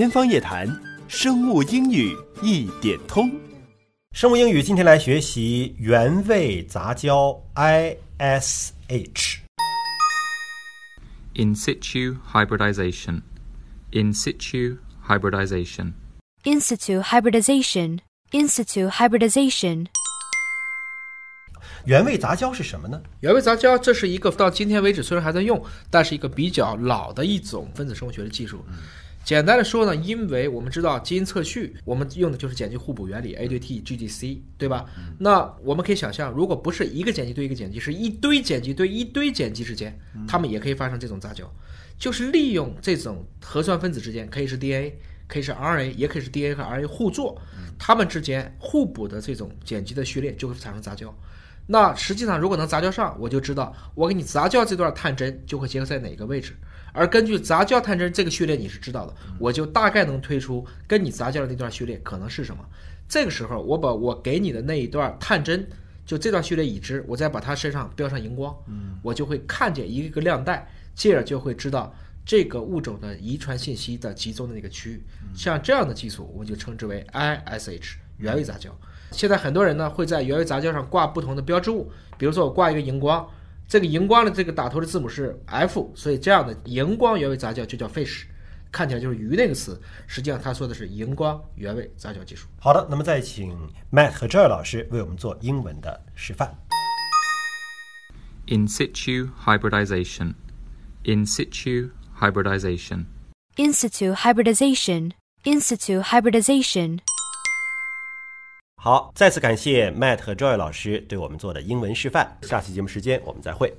天方夜谭，生物英语一点通。生物英语今天来学习原位杂交 ISH。In situ hybridization. In situ hybridization. In situ hybridization. In situ hybridization. 原味杂交是什么呢？原味杂交，这是一个到今天为止虽然还在用，但是一个比较老的一种分子生物学的技术。简单的说呢，因为我们知道基因测序，我们用的就是碱基互补原理，A 对 T，G 对 C，对吧？那我们可以想象，如果不是一个碱基对一个碱基，是一堆碱基对一堆碱基之间，它们也可以发生这种杂交，就是利用这种核酸分子之间，可以是 DNA，可以是 RNA，也可以是 DNA 和 RNA 互作，它们之间互补的这种碱基的序列就会产生杂交。那实际上，如果能杂交上，我就知道我给你杂交这段探针就会结合在哪个位置，而根据杂交探针这个序列你是知道的，我就大概能推出跟你杂交的那段序列可能是什么。这个时候，我把我给你的那一段探针，就这段序列已知，我再把它身上标上荧光，嗯，我就会看见一个个亮带，进而就会知道这个物种的遗传信息的集中的那个区域。像这样的技术，我们就称之为 ISH 原位杂交。现在很多人呢会在原位杂交上挂不同的标志物，比如说我挂一个荧光，这个荧光的这个打头的字母是 F，所以这样的荧光原位杂交就叫 fish，看起来就是鱼那个词，实际上他说的是荧光原位杂交技术。好的，那么再请 Matt 和 Joy 老师为我们做英文的示范。In situ hybridization. In situ hybridization. Institute hybridization. Institute hybridization. 好，再次感谢 Matt 和 Joy 老师对我们做的英文示范。下期节目时间我们再会。